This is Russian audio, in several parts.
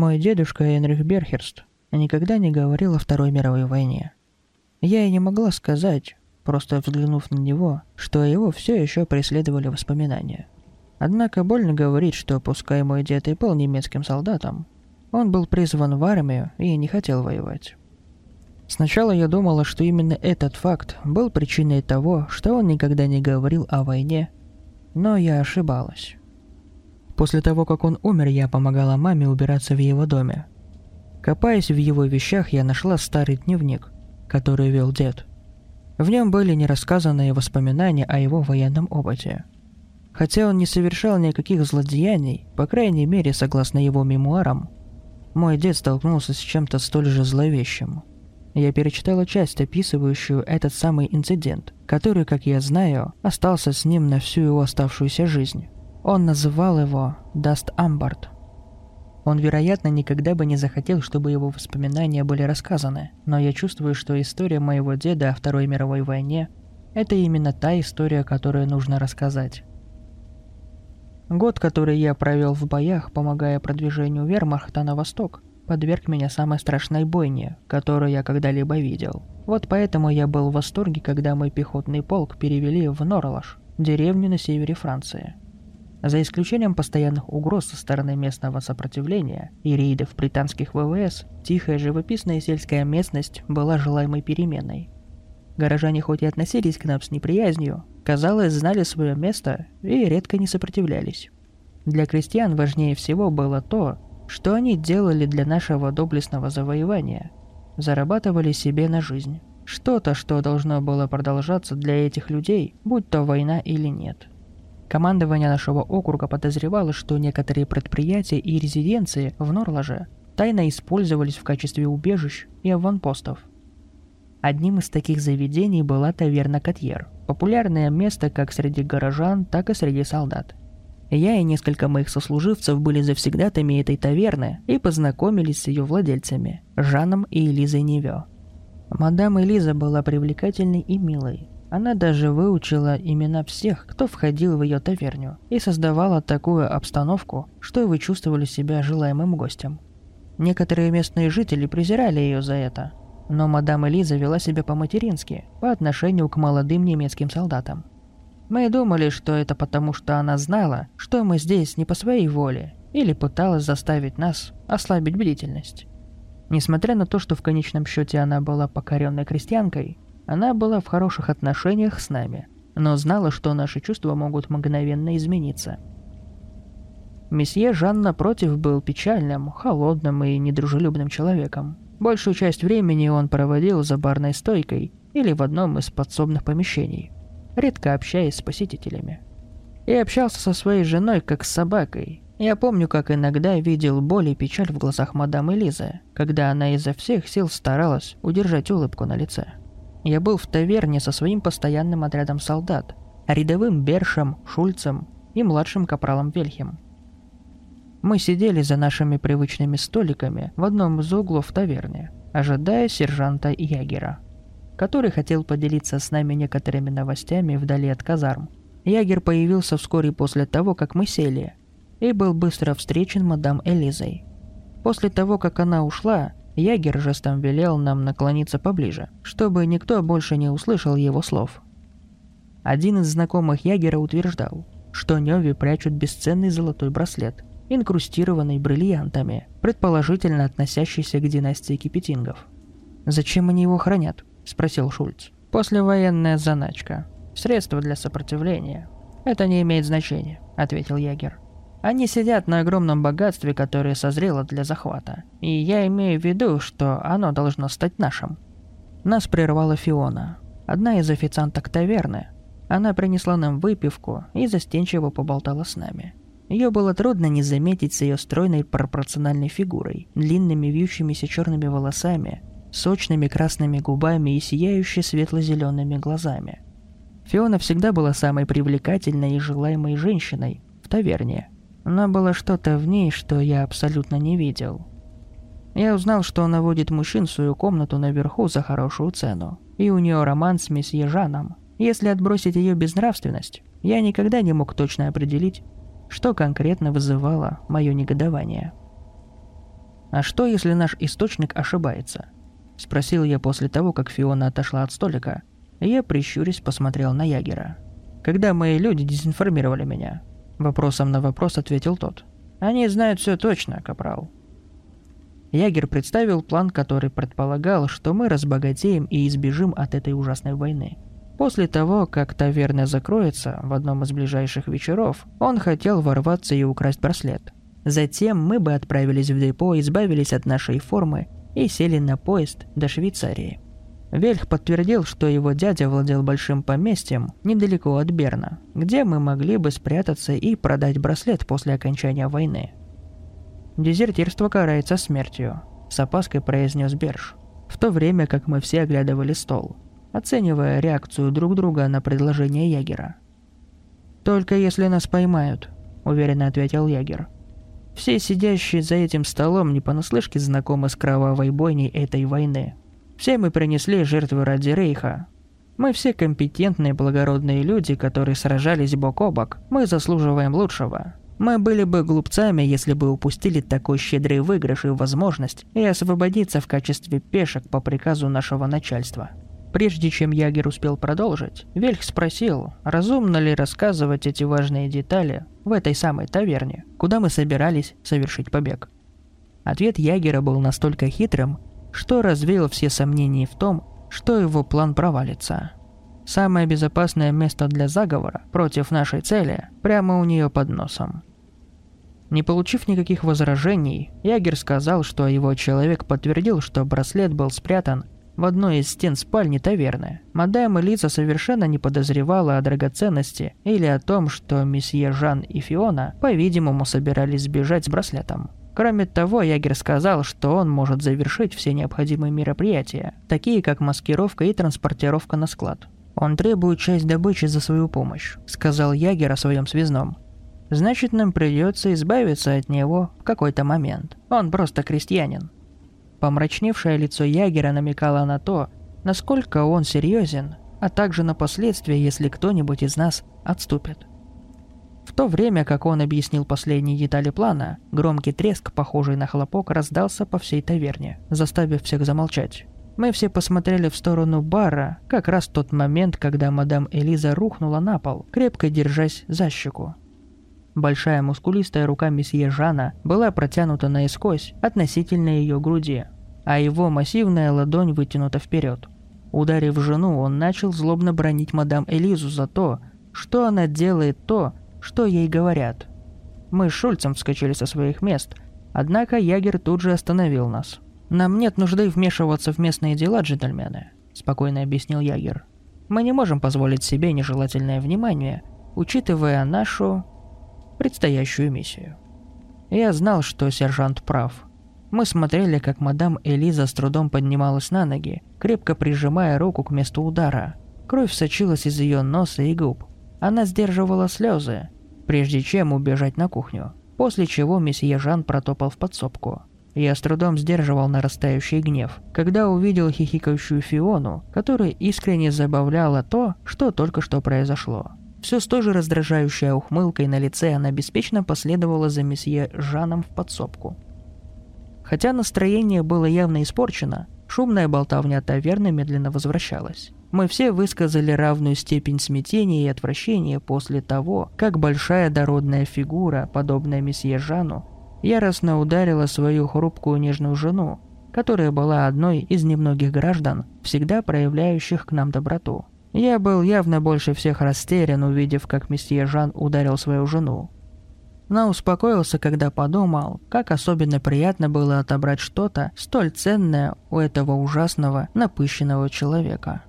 Мой дедушка Энрих Берхерст никогда не говорил о Второй мировой войне. Я и не могла сказать, просто взглянув на него, что его все еще преследовали воспоминания. Однако больно говорить, что пускай мой дед и был немецким солдатом, он был призван в армию и не хотел воевать. Сначала я думала, что именно этот факт был причиной того, что он никогда не говорил о войне, но я ошибалась. После того, как он умер, я помогала маме убираться в его доме. Копаясь в его вещах, я нашла старый дневник, который вел дед. В нем были нерассказанные воспоминания о его военном опыте. Хотя он не совершал никаких злодеяний, по крайней мере, согласно его мемуарам, мой дед столкнулся с чем-то столь же зловещим. Я перечитала часть, описывающую этот самый инцидент, который, как я знаю, остался с ним на всю его оставшуюся жизнь. Он называл его Даст Амбард. Он, вероятно, никогда бы не захотел, чтобы его воспоминания были рассказаны, но я чувствую, что история моего деда о Второй мировой войне – это именно та история, которую нужно рассказать. Год, который я провел в боях, помогая продвижению вермахта на восток, подверг меня самой страшной бойне, которую я когда-либо видел. Вот поэтому я был в восторге, когда мой пехотный полк перевели в Норлаш, деревню на севере Франции – за исключением постоянных угроз со стороны местного сопротивления и рейдов британских ВВС, тихая живописная сельская местность была желаемой переменой. Горожане хоть и относились к нам с неприязнью, казалось, знали свое место и редко не сопротивлялись. Для крестьян важнее всего было то, что они делали для нашего доблестного завоевания. Зарабатывали себе на жизнь. Что-то, что должно было продолжаться для этих людей, будь то война или нет. Командование нашего округа подозревало, что некоторые предприятия и резиденции в Норлаже тайно использовались в качестве убежищ и аванпостов. Одним из таких заведений была таверна Котьер, популярное место как среди горожан, так и среди солдат. Я и несколько моих сослуживцев были завсегдатами этой таверны и познакомились с ее владельцами, Жаном и Элизой Невё. Мадам Элиза была привлекательной и милой, она даже выучила имена всех, кто входил в ее таверню, и создавала такую обстановку, что вы чувствовали себя желаемым гостем. Некоторые местные жители презирали ее за это, но мадам Элиза вела себя по-матерински по отношению к молодым немецким солдатам. Мы думали, что это потому, что она знала, что мы здесь не по своей воле, или пыталась заставить нас ослабить бдительность. Несмотря на то, что в конечном счете она была покоренной крестьянкой, она была в хороших отношениях с нами, но знала, что наши чувства могут мгновенно измениться. Месье Жан, напротив, был печальным, холодным и недружелюбным человеком. Большую часть времени он проводил за барной стойкой или в одном из подсобных помещений, редко общаясь с посетителями. И общался со своей женой как с собакой. Я помню, как иногда видел боль и печаль в глазах мадам Элизы, когда она изо всех сил старалась удержать улыбку на лице. Я был в таверне со своим постоянным отрядом солдат, рядовым Бершем, Шульцем и младшим капралом Вельхем. Мы сидели за нашими привычными столиками в одном из углов таверны, ожидая сержанта Ягера, который хотел поделиться с нами некоторыми новостями вдали от казарм. Ягер появился вскоре после того, как мы сели, и был быстро встречен мадам Элизой. После того, как она ушла, Ягер жестом велел нам наклониться поближе, чтобы никто больше не услышал его слов. Один из знакомых Ягера утверждал, что Неви прячут бесценный золотой браслет, инкрустированный бриллиантами, предположительно относящийся к династии Кипетингов. «Зачем они его хранят?» – спросил Шульц. «Послевоенная заначка. Средство для сопротивления. Это не имеет значения», – ответил Ягер. Они сидят на огромном богатстве, которое созрело для захвата. И я имею в виду, что оно должно стать нашим. Нас прервала Фиона, одна из официанток таверны. Она принесла нам выпивку и застенчиво поболтала с нами. Ее было трудно не заметить с ее стройной пропорциональной фигурой, длинными вьющимися черными волосами, сочными красными губами и сияющей светло-зелеными глазами. Фиона всегда была самой привлекательной и желаемой женщиной в таверне, но было что-то в ней, что я абсолютно не видел. Я узнал, что она водит мужчин в свою комнату наверху за хорошую цену, и у нее роман с месье Жаном. Если отбросить ее безнравственность, я никогда не мог точно определить, что конкретно вызывало мое негодование. «А что, если наш источник ошибается?» – спросил я после того, как Фиона отошла от столика, и я, прищурясь, посмотрел на Ягера. «Когда мои люди дезинформировали меня?» Вопросом на вопрос ответил тот. «Они знают все точно, Капрал». Ягер представил план, который предполагал, что мы разбогатеем и избежим от этой ужасной войны. После того, как таверна закроется в одном из ближайших вечеров, он хотел ворваться и украсть браслет. Затем мы бы отправились в депо, избавились от нашей формы и сели на поезд до Швейцарии. Вельх подтвердил, что его дядя владел большим поместьем недалеко от Берна, где мы могли бы спрятаться и продать браслет после окончания войны. «Дезертирство карается смертью», — с опаской произнес Берж, в то время как мы все оглядывали стол, оценивая реакцию друг друга на предложение Ягера. «Только если нас поймают», — уверенно ответил Ягер. «Все сидящие за этим столом не понаслышке знакомы с кровавой бойней этой войны», все мы принесли жертвы ради Рейха. Мы все компетентные благородные люди, которые сражались бок о бок. Мы заслуживаем лучшего. Мы были бы глупцами, если бы упустили такой щедрый выигрыш и возможность и освободиться в качестве пешек по приказу нашего начальства. Прежде чем Ягер успел продолжить, Вельх спросил, разумно ли рассказывать эти важные детали в этой самой таверне, куда мы собирались совершить побег. Ответ Ягера был настолько хитрым, что развеял все сомнения в том, что его план провалится. Самое безопасное место для заговора против нашей цели прямо у нее под носом. Не получив никаких возражений, Ягер сказал, что его человек подтвердил, что браслет был спрятан в одной из стен спальни таверны. Мадам Элиза совершенно не подозревала о драгоценности или о том, что месье Жан и Фиона, по-видимому, собирались сбежать с браслетом. Кроме того, Ягер сказал, что он может завершить все необходимые мероприятия, такие как маскировка и транспортировка на склад. «Он требует часть добычи за свою помощь», — сказал Ягер о своем связном. «Значит, нам придется избавиться от него в какой-то момент. Он просто крестьянин». Помрачневшее лицо Ягера намекало на то, насколько он серьезен, а также на последствия, если кто-нибудь из нас отступит. В то время, как он объяснил последние детали плана, громкий треск, похожий на хлопок, раздался по всей таверне, заставив всех замолчать. Мы все посмотрели в сторону бара, как раз в тот момент, когда мадам Элиза рухнула на пол, крепко держась за щеку. Большая мускулистая рука месье Жана была протянута наискось относительно ее груди, а его массивная ладонь вытянута вперед. Ударив жену, он начал злобно бронить мадам Элизу за то, что она делает то, что ей говорят. Мы с Шульцем вскочили со своих мест, однако Ягер тут же остановил нас. «Нам нет нужды вмешиваться в местные дела, джентльмены», – спокойно объяснил Ягер. «Мы не можем позволить себе нежелательное внимание, учитывая нашу предстоящую миссию». Я знал, что сержант прав. Мы смотрели, как мадам Элиза с трудом поднималась на ноги, крепко прижимая руку к месту удара. Кровь сочилась из ее носа и губ. Она сдерживала слезы, прежде чем убежать на кухню, после чего месье Жан протопал в подсобку. Я с трудом сдерживал нарастающий гнев, когда увидел хихикающую Фиону, которая искренне забавляла то, что только что произошло. Все с той же раздражающей ухмылкой на лице она беспечно последовала за месье Жаном в подсобку. Хотя настроение было явно испорчено, шумная болтовня таверны медленно возвращалась. Мы все высказали равную степень смятения и отвращения после того, как большая дородная фигура, подобная месье Жану, яростно ударила свою хрупкую нежную жену, которая была одной из немногих граждан, всегда проявляющих к нам доброту. Я был явно больше всех растерян, увидев, как месье Жан ударил свою жену. но успокоился, когда подумал, как особенно приятно было отобрать что-то столь ценное у этого ужасного, напыщенного человека.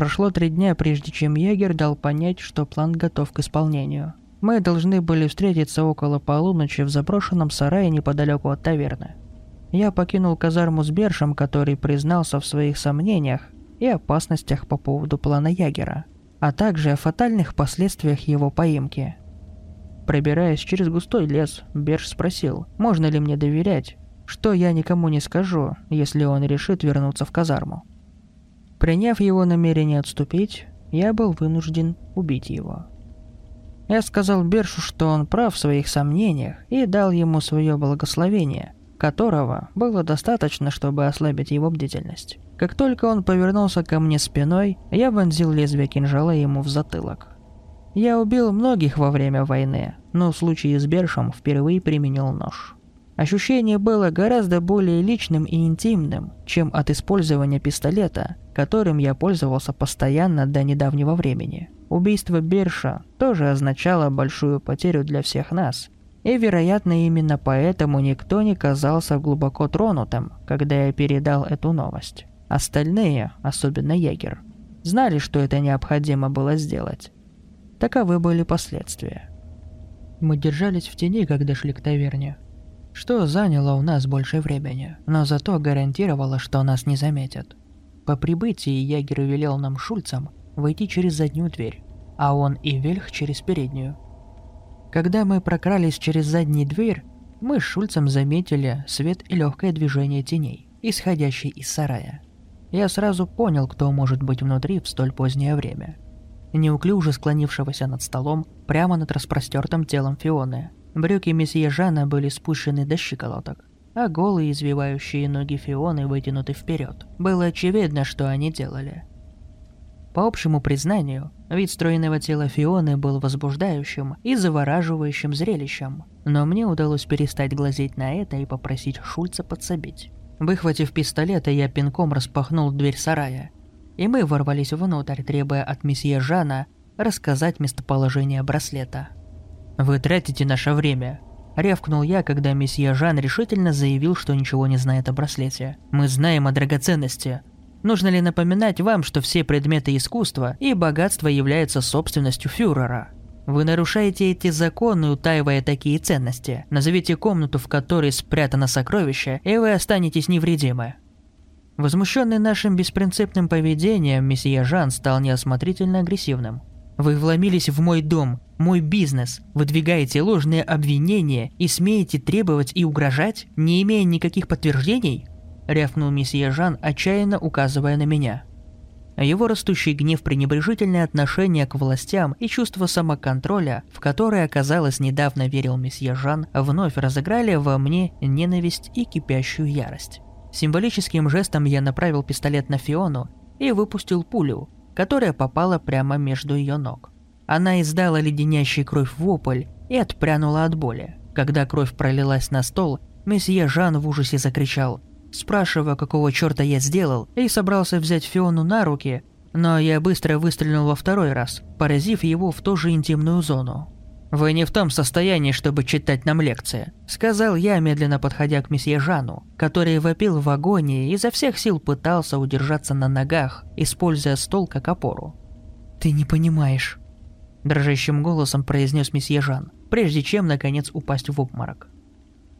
Прошло три дня, прежде чем егерь дал понять, что план готов к исполнению. Мы должны были встретиться около полуночи в заброшенном сарае неподалеку от таверны. Я покинул казарму с Бершем, который признался в своих сомнениях и опасностях по поводу плана Ягера, а также о фатальных последствиях его поимки. Пробираясь через густой лес, Берш спросил, можно ли мне доверять, что я никому не скажу, если он решит вернуться в казарму. Приняв его намерение отступить, я был вынужден убить его. Я сказал Бершу, что он прав в своих сомнениях и дал ему свое благословение – которого было достаточно, чтобы ослабить его бдительность. Как только он повернулся ко мне спиной, я вонзил лезвие кинжала ему в затылок. Я убил многих во время войны, но в случае с Бершем впервые применил нож. Ощущение было гораздо более личным и интимным, чем от использования пистолета, которым я пользовался постоянно до недавнего времени. Убийство Берша тоже означало большую потерю для всех нас, и, вероятно, именно поэтому никто не казался глубоко тронутым, когда я передал эту новость. Остальные, особенно егер, знали, что это необходимо было сделать. Таковы были последствия. Мы держались в тени, когда шли к таверне, что заняло у нас больше времени, но зато гарантировало, что нас не заметят. По прибытии егер велел нам Шульцам войти через заднюю дверь, а он и Вельх через переднюю – когда мы прокрались через заднюю дверь, мы с Шульцем заметили свет и легкое движение теней, исходящей из сарая. Я сразу понял, кто может быть внутри в столь позднее время. Неуклюже склонившегося над столом, прямо над распростертым телом Фионы. Брюки месье Жана были спущены до щиколоток, а голые извивающие ноги Фионы вытянуты вперед. Было очевидно, что они делали. По общему признанию, вид стройного тела Фионы был возбуждающим и завораживающим зрелищем, но мне удалось перестать глазеть на это и попросить Шульца подсобить. Выхватив пистолет, я пинком распахнул дверь сарая, и мы ворвались внутрь, требуя от месье Жана рассказать местоположение браслета. «Вы тратите наше время», — рявкнул я, когда месье Жан решительно заявил, что ничего не знает о браслете. «Мы знаем о драгоценности, Нужно ли напоминать вам, что все предметы искусства и богатства являются собственностью фюрера? Вы нарушаете эти законы, утаивая такие ценности. Назовите комнату, в которой спрятано сокровище, и вы останетесь невредимы. Возмущенный нашим беспринципным поведением, месье Жан стал неосмотрительно агрессивным. Вы вломились в мой дом, мой бизнес, выдвигаете ложные обвинения и смеете требовать и угрожать, не имея никаких подтверждений? рявкнул месье Жан, отчаянно указывая на меня. Его растущий гнев, пренебрежительное отношение к властям и чувство самоконтроля, в которое, оказалось, недавно верил месье Жан, вновь разыграли во мне ненависть и кипящую ярость. Символическим жестом я направил пистолет на Фиону и выпустил пулю, которая попала прямо между ее ног. Она издала леденящий кровь вопль и отпрянула от боли. Когда кровь пролилась на стол, месье Жан в ужасе закричал спрашивая, какого черта я сделал, и собрался взять Фиону на руки, но я быстро выстрелил во второй раз, поразив его в ту же интимную зону. «Вы не в том состоянии, чтобы читать нам лекции», — сказал я, медленно подходя к месье Жану, который вопил в агонии и изо всех сил пытался удержаться на ногах, используя стол как опору. «Ты не понимаешь», — дрожащим голосом произнес месье Жан, прежде чем, наконец, упасть в обморок.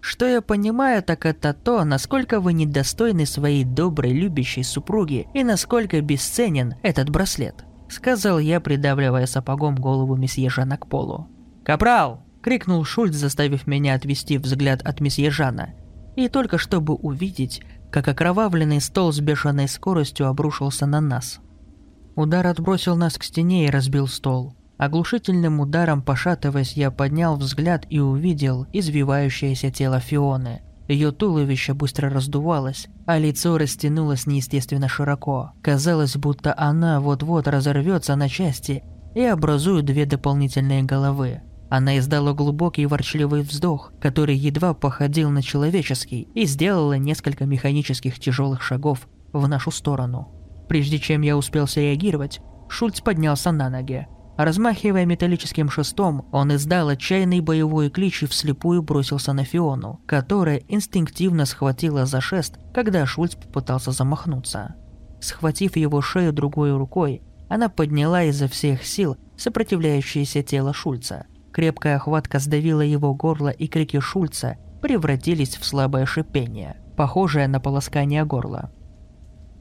Что я понимаю, так это то, насколько вы недостойны своей доброй, любящей супруги и насколько бесценен этот браслет», — сказал я, придавливая сапогом голову месье Жана к полу. «Капрал!» — крикнул Шульц, заставив меня отвести взгляд от месье Жана. И только чтобы увидеть, как окровавленный стол с бешеной скоростью обрушился на нас. Удар отбросил нас к стене и разбил стол. Оглушительным ударом пошатываясь, я поднял взгляд и увидел извивающееся тело Фионы. Ее туловище быстро раздувалось, а лицо растянулось неестественно широко. Казалось, будто она вот-вот разорвется на части и образует две дополнительные головы. Она издала глубокий ворчливый вздох, который едва походил на человеческий, и сделала несколько механических тяжелых шагов в нашу сторону. Прежде чем я успел среагировать, Шульц поднялся на ноги, Размахивая металлическим шестом, он издал отчаянный боевой клич и вслепую бросился на Фиону, которая инстинктивно схватила за шест, когда Шульц попытался замахнуться. Схватив его шею другой рукой, она подняла изо всех сил сопротивляющееся тело Шульца. Крепкая охватка сдавила его горло, и крики Шульца превратились в слабое шипение, похожее на полоскание горла.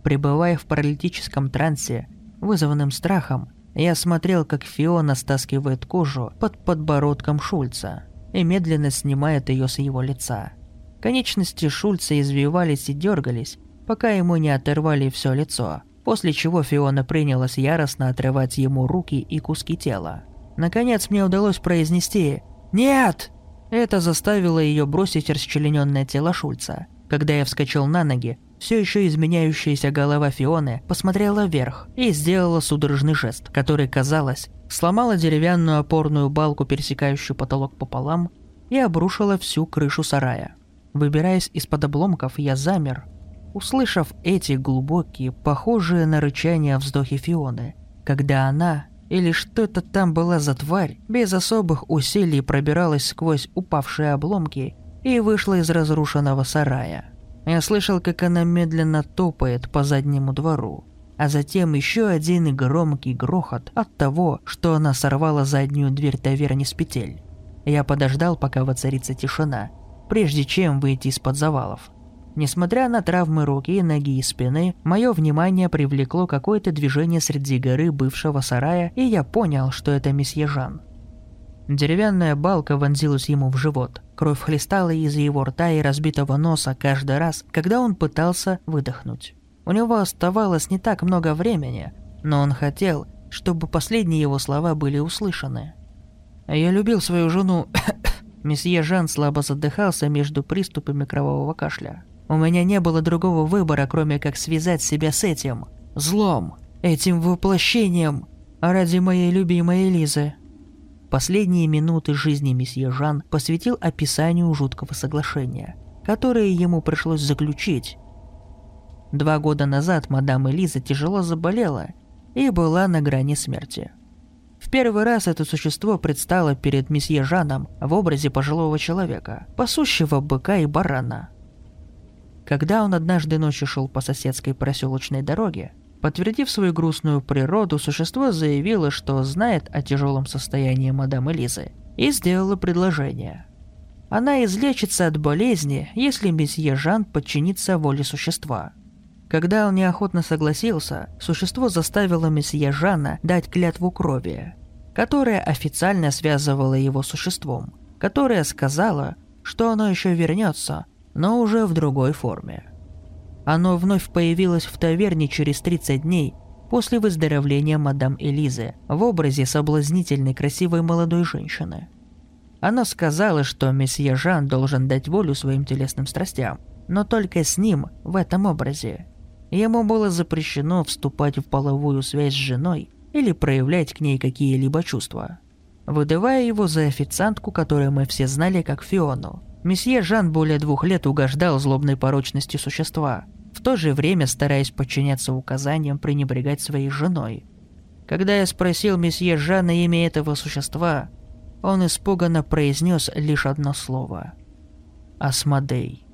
Пребывая в паралитическом трансе, вызванным страхом, я смотрел, как Фиона стаскивает кожу под подбородком Шульца и медленно снимает ее с его лица. Конечности Шульца извивались и дергались, пока ему не оторвали все лицо, после чего Фиона принялась яростно отрывать ему руки и куски тела. Наконец мне удалось произнести «Нет!» Это заставило ее бросить расчлененное тело Шульца. Когда я вскочил на ноги, все еще изменяющаяся голова Фионы посмотрела вверх и сделала судорожный жест, который, казалось, сломала деревянную опорную балку, пересекающую потолок пополам, и обрушила всю крышу сарая. Выбираясь из-под обломков, я замер, услышав эти глубокие, похожие на рычание вздохи Фионы, когда она, или что это там была за тварь, без особых усилий пробиралась сквозь упавшие обломки и вышла из разрушенного сарая. Я слышал, как она медленно топает по заднему двору, а затем еще один громкий грохот от того, что она сорвала заднюю дверь таверни с петель. Я подождал, пока воцарится тишина, прежде чем выйти из-под завалов. Несмотря на травмы руки, ноги и спины, мое внимание привлекло какое-то движение среди горы бывшего сарая, и я понял, что это месье Жан. Деревянная балка вонзилась ему в живот. Кровь хлестала из его рта и разбитого носа каждый раз, когда он пытался выдохнуть. У него оставалось не так много времени, но он хотел, чтобы последние его слова были услышаны. «Я любил свою жену...» Месье Жан слабо задыхался между приступами кровавого кашля. «У меня не было другого выбора, кроме как связать себя с этим. Злом. Этим воплощением. Ради моей любимой Элизы. Последние минуты жизни месье Жан посвятил описанию жуткого соглашения, которое ему пришлось заключить. Два года назад мадам Элиза тяжело заболела и была на грани смерти. В первый раз это существо предстало перед месье Жаном в образе пожилого человека, пасущего быка и барана. Когда он однажды ночью шел по соседской проселочной дороге, Подтвердив свою грустную природу, существо заявило, что знает о тяжелом состоянии мадам Элизы, и сделало предложение. Она излечится от болезни, если месье Жан подчинится воле существа. Когда он неохотно согласился, существо заставило месье Жана дать клятву крови, которая официально связывала его с существом, которая сказала, что оно еще вернется, но уже в другой форме. Оно вновь появилось в таверне через 30 дней после выздоровления мадам Элизы в образе соблазнительной красивой молодой женщины. Она сказала, что месье Жан должен дать волю своим телесным страстям, но только с ним в этом образе. Ему было запрещено вступать в половую связь с женой или проявлять к ней какие-либо чувства. Выдавая его за официантку, которую мы все знали как Фиону, месье Жан более двух лет угождал злобной порочности существа – в то же время стараясь подчиняться указаниям пренебрегать своей женой. Когда я спросил месье Жана имя этого существа, он испуганно произнес лишь одно слово – «Асмодей».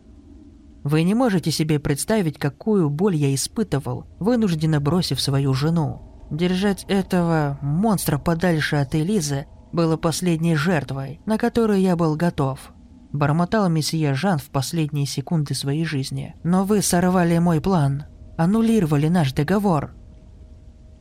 Вы не можете себе представить, какую боль я испытывал, вынужденно бросив свою жену. Держать этого монстра подальше от Элизы было последней жертвой, на которую я был готов – Бормотал месье Жан в последние секунды своей жизни. «Но вы сорвали мой план. Аннулировали наш договор».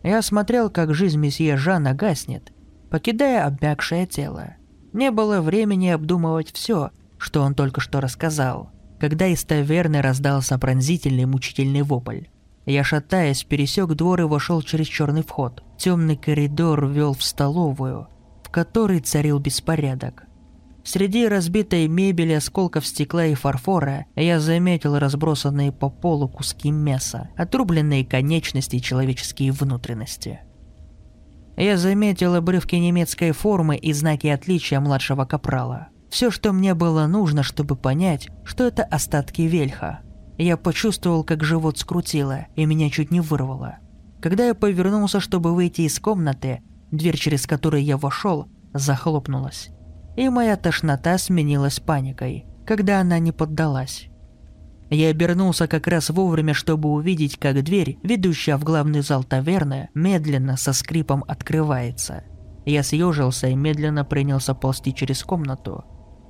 Я смотрел, как жизнь месье Жана гаснет, покидая обмякшее тело. Не было времени обдумывать все, что он только что рассказал, когда из таверны раздался пронзительный мучительный вопль. Я, шатаясь, пересек двор и вошел через черный вход. Темный коридор вел в столовую, которой царил беспорядок. Среди разбитой мебели, осколков стекла и фарфора я заметил разбросанные по полу куски мяса, отрубленные конечности и человеческие внутренности. Я заметил обрывки немецкой формы и знаки отличия младшего капрала. Все, что мне было нужно, чтобы понять, что это остатки вельха. Я почувствовал, как живот скрутило, и меня чуть не вырвало. Когда я повернулся, чтобы выйти из комнаты, дверь, через которую я вошел, захлопнулась. И моя тошнота сменилась паникой, когда она не поддалась. Я обернулся как раз вовремя, чтобы увидеть, как дверь, ведущая в главный зал таверны, медленно со скрипом открывается. Я съежился и медленно принялся ползти через комнату.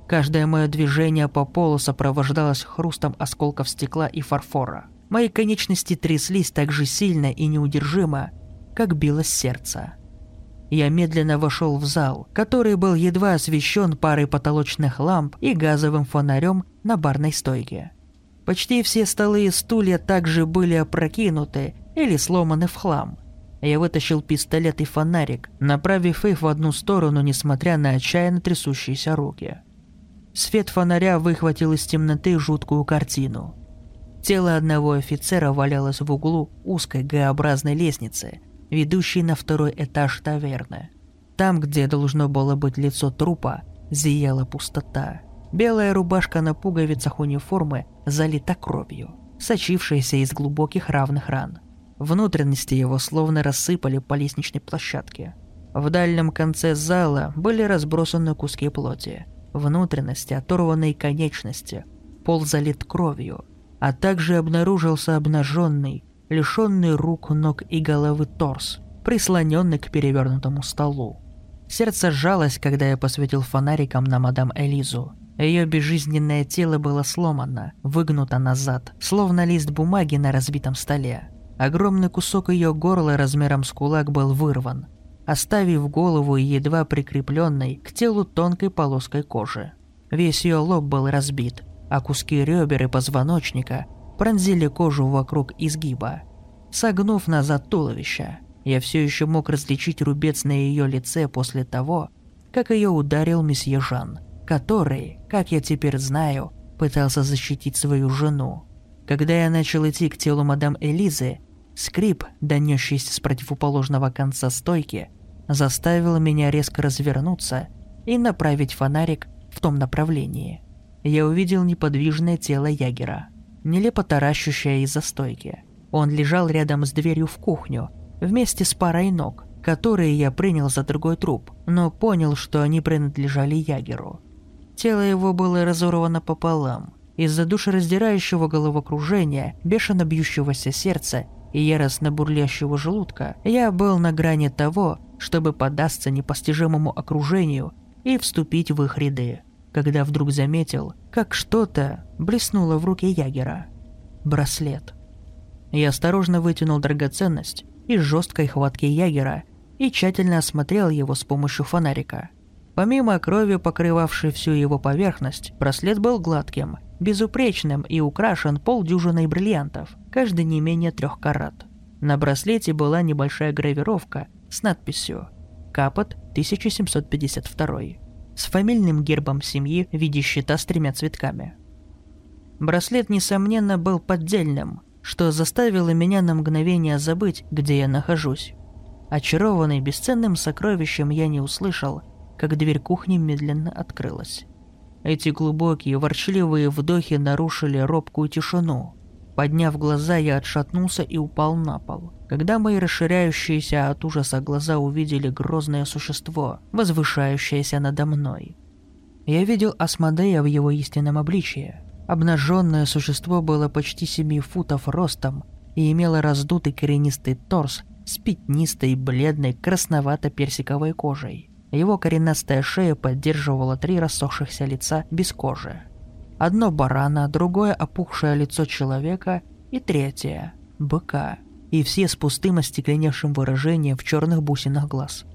Каждое мое движение по полу сопровождалось хрустом осколков стекла и фарфора. Мои конечности тряслись так же сильно и неудержимо, как билось сердце. Я медленно вошел в зал, который был едва освещен парой потолочных ламп и газовым фонарем на барной стойке. Почти все столы и стулья также были опрокинуты или сломаны в хлам. Я вытащил пистолет и фонарик, направив их в одну сторону, несмотря на отчаянно трясущиеся руки. Свет фонаря выхватил из темноты жуткую картину. Тело одного офицера валялось в углу узкой Г-образной лестницы, ведущей на второй этаж таверны. Там, где должно было быть лицо трупа, зияла пустота. Белая рубашка на пуговицах униформы залита кровью, сочившаяся из глубоких равных ран. Внутренности его словно рассыпали по лестничной площадке. В дальнем конце зала были разбросаны куски плоти, внутренности, оторванные конечности, пол залит кровью, а также обнаружился обнаженный, лишенный рук, ног и головы торс, прислоненный к перевернутому столу. Сердце сжалось, когда я посветил фонариком на мадам Элизу. Ее безжизненное тело было сломано, выгнуто назад, словно лист бумаги на разбитом столе. Огромный кусок ее горла размером с кулак был вырван, оставив голову едва прикрепленной к телу тонкой полоской кожи. Весь ее лоб был разбит, а куски ребер и позвоночника пронзили кожу вокруг изгиба. Согнув назад туловище, я все еще мог различить рубец на ее лице после того, как ее ударил месье Жан, который, как я теперь знаю, пытался защитить свою жену. Когда я начал идти к телу мадам Элизы, скрип, донесшийся с противоположного конца стойки, заставил меня резко развернуться и направить фонарик в том направлении я увидел неподвижное тело Ягера, нелепо таращущее из-за стойки. Он лежал рядом с дверью в кухню, вместе с парой ног, которые я принял за другой труп, но понял, что они принадлежали Ягеру. Тело его было разорвано пополам. Из-за душераздирающего головокружения, бешено бьющегося сердца и яростно бурлящего желудка, я был на грани того, чтобы поддаться непостижимому окружению и вступить в их ряды когда вдруг заметил, как что-то блеснуло в руке Ягера. Браслет. Я осторожно вытянул драгоценность из жесткой хватки Ягера и тщательно осмотрел его с помощью фонарика. Помимо крови, покрывавшей всю его поверхность, браслет был гладким, безупречным и украшен полдюжиной бриллиантов, каждый не менее трех карат. На браслете была небольшая гравировка с надписью «Капот 1752» с фамильным гербом семьи в виде щита с тремя цветками. Браслет, несомненно, был поддельным, что заставило меня на мгновение забыть, где я нахожусь. Очарованный бесценным сокровищем я не услышал, как дверь кухни медленно открылась. Эти глубокие, ворчливые вдохи нарушили робкую тишину. Подняв глаза, я отшатнулся и упал на пол когда мои расширяющиеся от ужаса глаза увидели грозное существо, возвышающееся надо мной. Я видел Асмодея в его истинном обличии. Обнаженное существо было почти 7 футов ростом и имело раздутый коренистый торс с пятнистой, бледной, красновато-персиковой кожей. Его коренастая шея поддерживала три рассохшихся лица без кожи. Одно барана, другое опухшее лицо человека и третье – быка – и все с пустым остекленевшим выражением в черных бусинах глаз.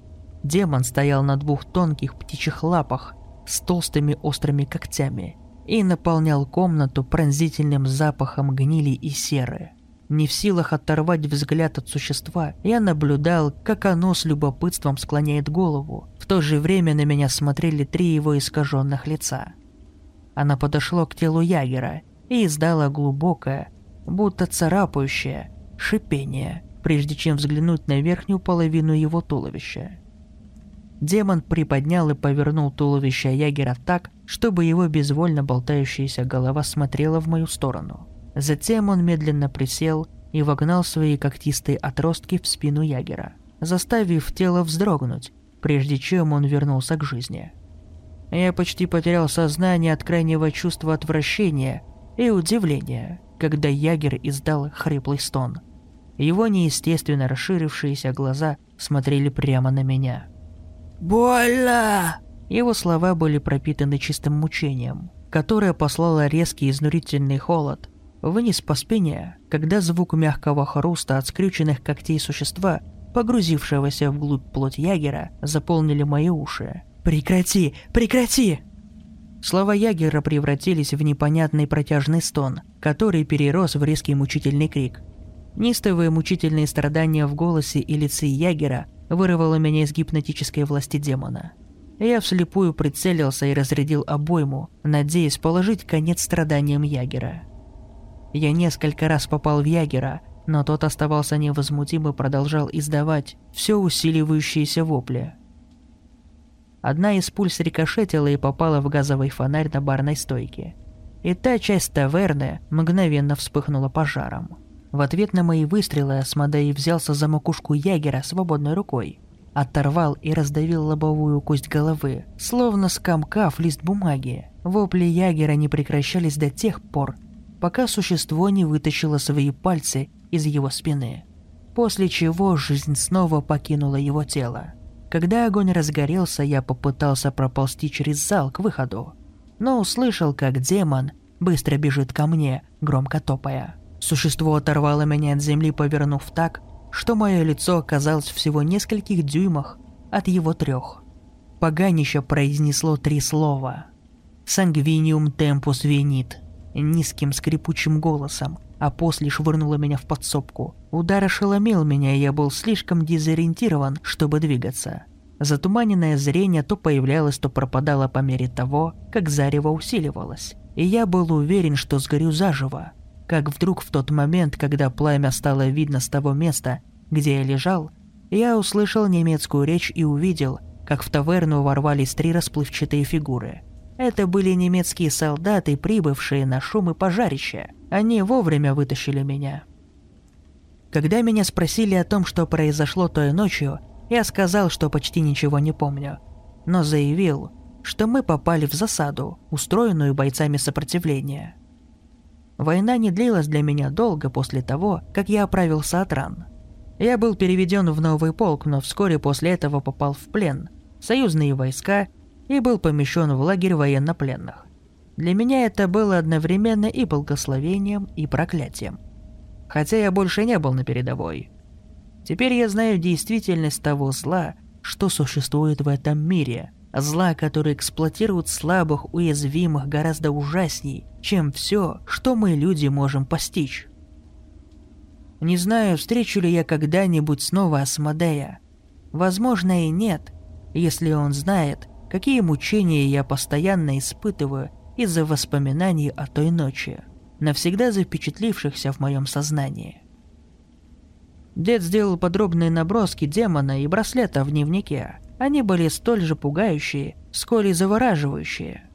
Демон стоял на двух тонких птичьих лапах с толстыми острыми когтями и наполнял комнату пронзительным запахом гнили и серы. Не в силах оторвать взгляд от существа, я наблюдал, как оно с любопытством склоняет голову. В то же время на меня смотрели три его искаженных лица. Она подошло к телу Ягера и издала глубокое, будто царапающее, шипение, прежде чем взглянуть на верхнюю половину его туловища. Демон приподнял и повернул туловище Ягера так, чтобы его безвольно болтающаяся голова смотрела в мою сторону. Затем он медленно присел и вогнал свои когтистые отростки в спину Ягера. заставив тело вздрогнуть, прежде чем он вернулся к жизни. Я почти потерял сознание от крайнего чувства отвращения и удивления, когда Ягер издал хриплый стон. Его неестественно расширившиеся глаза смотрели прямо на меня. «Больно!» Его слова были пропитаны чистым мучением, которое послало резкий изнурительный холод вниз по спине, когда звук мягкого хруста от скрюченных когтей существа, погрузившегося вглубь плоть Ягера, заполнили мои уши. «Прекрати! Прекрати!» Слова Ягера превратились в непонятный протяжный стон, который перерос в резкий мучительный крик. Нистовые мучительные страдания в голосе и лице Ягера вырвало меня из гипнотической власти демона. Я вслепую прицелился и разрядил обойму, надеясь положить конец страданиям Ягера. Я несколько раз попал в Ягера, но тот оставался невозмутим и продолжал издавать все усиливающиеся вопли – Одна из пуль срикошетила и попала в газовый фонарь на барной стойке. И та часть таверны мгновенно вспыхнула пожаром. В ответ на мои выстрелы Асмодей взялся за макушку ягера свободной рукой. Оторвал и раздавил лобовую кость головы, словно скомкав лист бумаги. Вопли ягера не прекращались до тех пор, пока существо не вытащило свои пальцы из его спины. После чего жизнь снова покинула его тело. Когда огонь разгорелся, я попытался проползти через зал к выходу, но услышал, как демон быстро бежит ко мне, громко топая. Существо оторвало меня от земли, повернув так, что мое лицо оказалось всего нескольких дюймах от его трех. Поганище произнесло три слова. «Сангвиниум темпус венит» низким скрипучим голосом, а после швырнула меня в подсобку. Удар ошеломил меня, и я был слишком дезориентирован, чтобы двигаться. Затуманенное зрение то появлялось, то пропадало по мере того, как зарево усиливалось. И я был уверен, что сгорю заживо. Как вдруг в тот момент, когда пламя стало видно с того места, где я лежал, я услышал немецкую речь и увидел, как в таверну ворвались три расплывчатые фигуры. Это были немецкие солдаты, прибывшие на шум и пожарище – они вовремя вытащили меня. Когда меня спросили о том, что произошло той ночью, я сказал, что почти ничего не помню, но заявил, что мы попали в засаду, устроенную бойцами сопротивления. Война не длилась для меня долго после того, как я оправился от ран. Я был переведен в новый полк, но вскоре после этого попал в плен, союзные войска и был помещен в лагерь военнопленных. Для меня это было одновременно и благословением, и проклятием. Хотя я больше не был на передовой. Теперь я знаю действительность того зла, что существует в этом мире. Зла, которое эксплуатирует слабых, уязвимых гораздо ужасней, чем все, что мы, люди, можем постичь. Не знаю, встречу ли я когда-нибудь снова Асмодея. Возможно и нет, если он знает, какие мучения я постоянно испытываю из-за воспоминаний о той ночи, навсегда запечатлившихся в моем сознании. Дед сделал подробные наброски демона и браслета в дневнике. Они были столь же пугающие, сколь и завораживающие.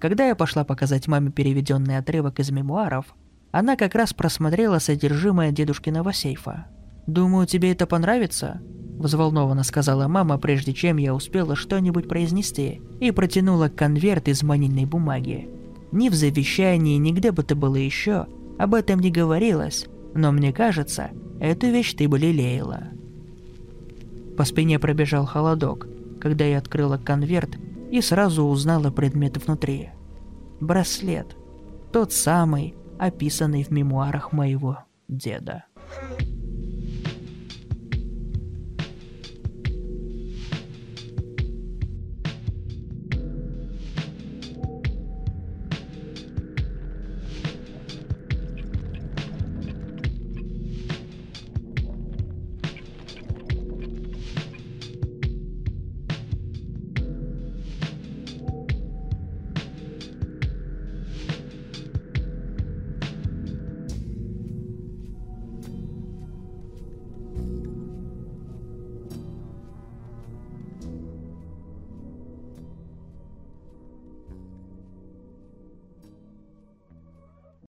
Когда я пошла показать маме переведенный отрывок из мемуаров, она как раз просмотрела содержимое дедушкиного сейфа. «Думаю, тебе это понравится?» Взволнованно сказала мама, прежде чем я успела что-нибудь произнести, и протянула конверт из манильной бумаги. Ни в завещании, ни где бы то было еще, об этом не говорилось, но мне кажется, эту вещь ты бы лелеяла. По спине пробежал холодок, когда я открыла конверт и сразу узнала предмет внутри. Браслет. Тот самый, описанный в мемуарах моего деда. thank you